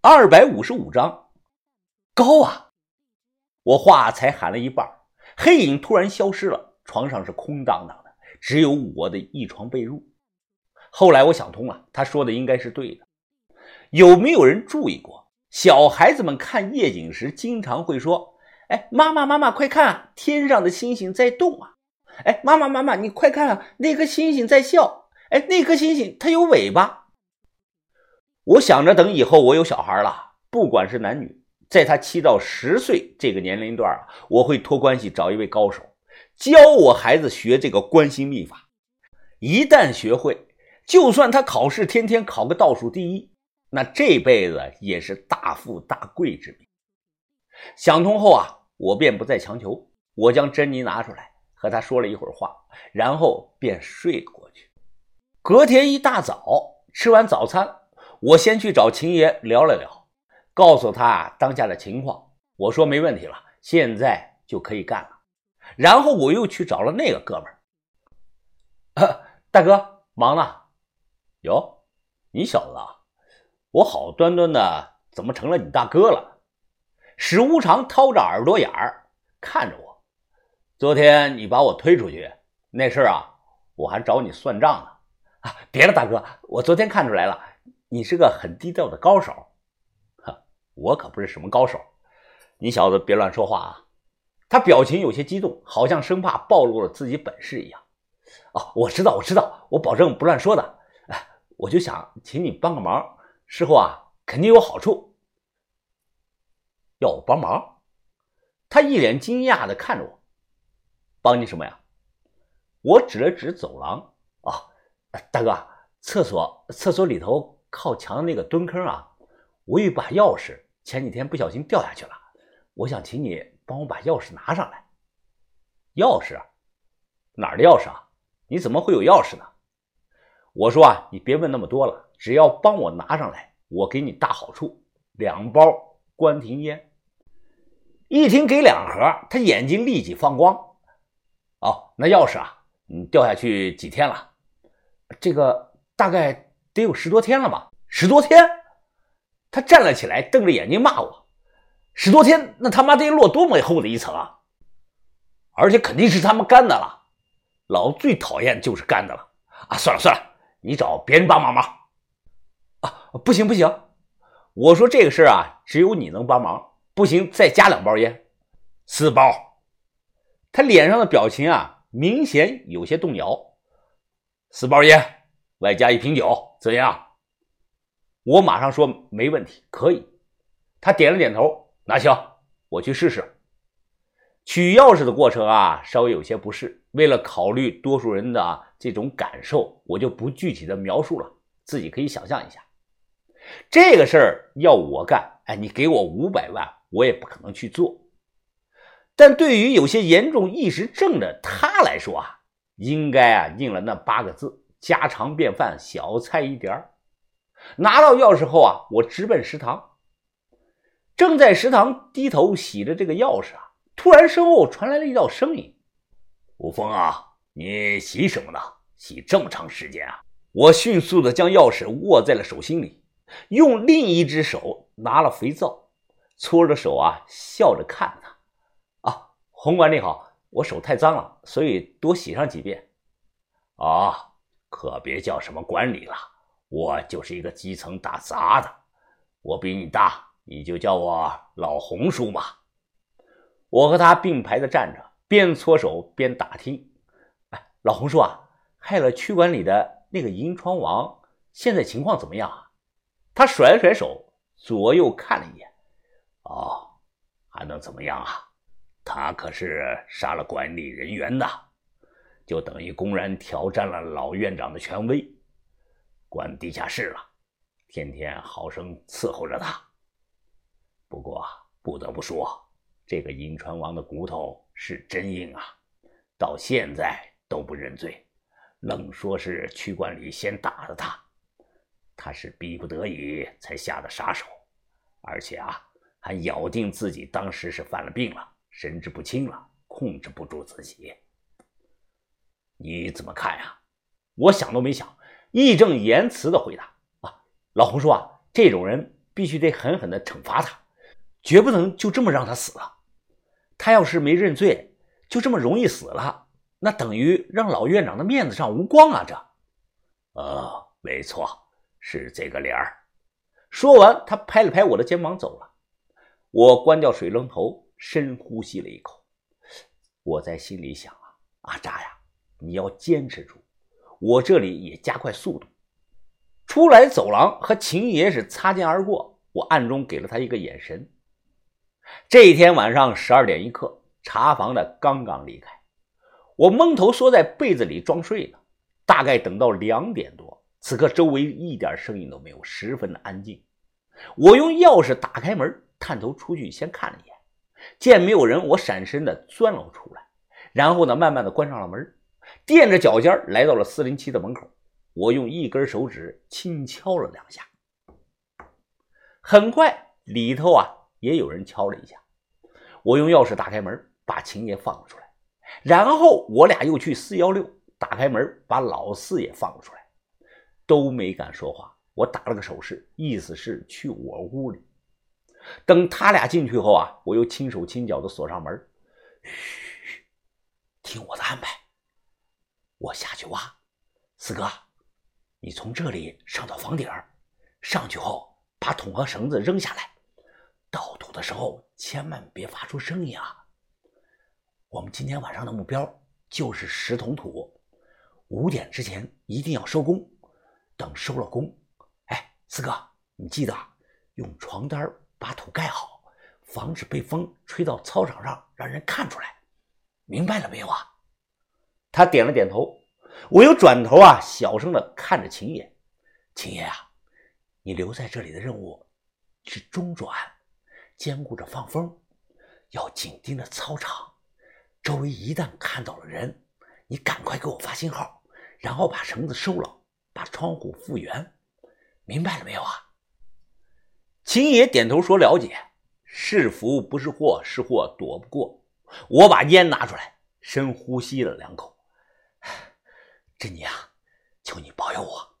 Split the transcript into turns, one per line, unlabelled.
二百五十五章，高啊！我话才喊了一半，黑影突然消失了，床上是空荡荡的，只有我的一床被褥。后来我想通了，他说的应该是对的。有没有人注意过，小孩子们看夜景时经常会说：“哎，妈妈，妈妈，快看，天上的星星在动啊！”哎，妈妈，妈妈，你快看啊，那颗星星在笑！哎，那颗星星它有尾巴。我想着，等以后我有小孩了，不管是男女，在他七到十岁这个年龄段啊，我会托关系找一位高手，教我孩子学这个关心秘法。一旦学会，就算他考试天天考个倒数第一，那这辈子也是大富大贵之命。想通后啊，我便不再强求，我将珍妮拿出来和他说了一会儿话，然后便睡了过去。隔天一大早吃完早餐。我先去找秦爷聊了聊，告诉他当下的情况。我说没问题了，现在就可以干了。然后我又去找了那个哥们儿，大哥忙呢？哟，你小子，啊，我好端端的怎么成了你大哥了？史无常掏着耳朵眼儿看着我。昨天你把我推出去那事儿啊，我还找你算账呢。啊，别了，大哥，我昨天看出来了。你是个很低调的高手，哈，我可不是什么高手，你小子别乱说话啊！他表情有些激动，好像生怕暴露了自己本事一样。哦，我知道，我知道，我保证不乱说的。哎，我就想请你帮个忙，事后啊肯定有好处。要我帮忙？他一脸惊讶的看着我，帮你什么呀？我指了指走廊，啊，大哥，厕所，厕所里头。靠墙的那个蹲坑啊，我有把钥匙，前几天不小心掉下去了。我想请你帮我把钥匙拿上来。钥匙？哪儿的钥匙啊？你怎么会有钥匙呢？我说啊，你别问那么多了，只要帮我拿上来，我给你大好处，两包关停烟。一听给两盒，他眼睛立即放光。哦，那钥匙啊，你掉下去几天了？这个大概。得有十多天了吧？十多天，他站了起来，瞪着眼睛骂我：“十多天，那他妈得落多么厚的一层啊！而且肯定是他们干的了，老最讨厌就是干的了啊！算了算了，你找别人帮帮忙啊！不行不行，我说这个事儿啊，只有你能帮忙，不行再加两包烟，四包。他脸上的表情啊，明显有些动摇。四包烟。外加一瓶酒，怎样？我马上说没问题，可以。他点了点头，那行，我去试试。取钥匙的过程啊，稍微有些不适。为了考虑多数人的这种感受，我就不具体的描述了，自己可以想象一下。这个事儿要我干，哎，你给我五百万，我也不可能去做。但对于有些严重意识症的他来说啊，应该啊应了那八个字。家常便饭，小菜一碟拿到钥匙后啊，我直奔食堂。正在食堂低头洗着这个钥匙啊，突然身后传来了一道声音：“吴峰啊，你洗什么呢？洗这么长时间啊！”我迅速的将钥匙握在了手心里，用另一只手拿了肥皂，搓着手啊，笑着看他：“啊，洪管理好，我手太脏了，所以多洗上几遍。”啊。可别叫什么管理了，我就是一个基层打杂的，我比你大，你就叫我老洪叔嘛。我和他并排的站着，边搓手边打听。哎，老洪叔啊，害了区管理的那个银川王，现在情况怎么样啊？他甩了甩手，左右看了一眼。哦，还能怎么样啊？他可是杀了管理人员的。就等于公然挑战了老院长的权威，关地下室了，天天好生伺候着他。不过不得不说，这个银川王的骨头是真硬啊，到现在都不认罪，愣说是区管理先打的他，他是逼不得已才下的杀手，而且啊，还咬定自己当时是犯了病了，神志不清了，控制不住自己。你怎么看呀？我想都没想，义正言辞的回答：“啊，老洪说啊，这种人必须得狠狠的惩罚他，绝不能就这么让他死了。他要是没认罪，就这么容易死了，那等于让老院长的面子上无光啊！这，
呃，没错，是这个理儿。
说完，他拍了拍我的肩膀走了。我关掉水龙头，深呼吸了一口。我在心里想啊，阿扎呀，你要坚持住，我这里也加快速度。出来走廊和秦爷是擦肩而过，我暗中给了他一个眼神。这一天晚上十二点一刻，查房的刚刚离开，我蒙头缩在被子里装睡呢。大概等到两点多，此刻周围一点声音都没有，十分的安静。我用钥匙打开门，探头出去先看了一眼，见没有人，我闪身的钻了出来，然后呢，慢慢的关上了门，垫着脚尖来到了四零七的门口。我用一根手指轻敲了两下，很快里头啊也有人敲了一下。我用钥匙打开门，把秦爷放了出来，然后我俩又去四幺六打开门，把老四也放了出来，都没敢说话。我打了个手势，意思是去我屋里。等他俩进去后啊，我又轻手轻脚的锁上门。嘘，听我的安排，我下去挖。四哥，你从这里上到房顶，上去后把桶和绳子扔下来，倒土的时候千万别发出声音啊。我们今天晚上的目标就是十桶土，五点之前一定要收工。等收了工。哎四哥，你记得用床单把土盖好，防止被风吹到操场上，让人看出来。明白了没有啊？他点了点头。我又转头啊，小声的看着秦爷。秦爷啊，你留在这里的任务是中转，兼顾着放风，要紧盯着操场。周围一旦看到了人，你赶快给我发信号，然后把绳子收了，把窗户复原。明白了没有啊？秦爷点头说：“了解。是福不是祸，是祸躲不过。”我把烟拿出来，深呼吸了两口。珍妮啊，求你保佑我。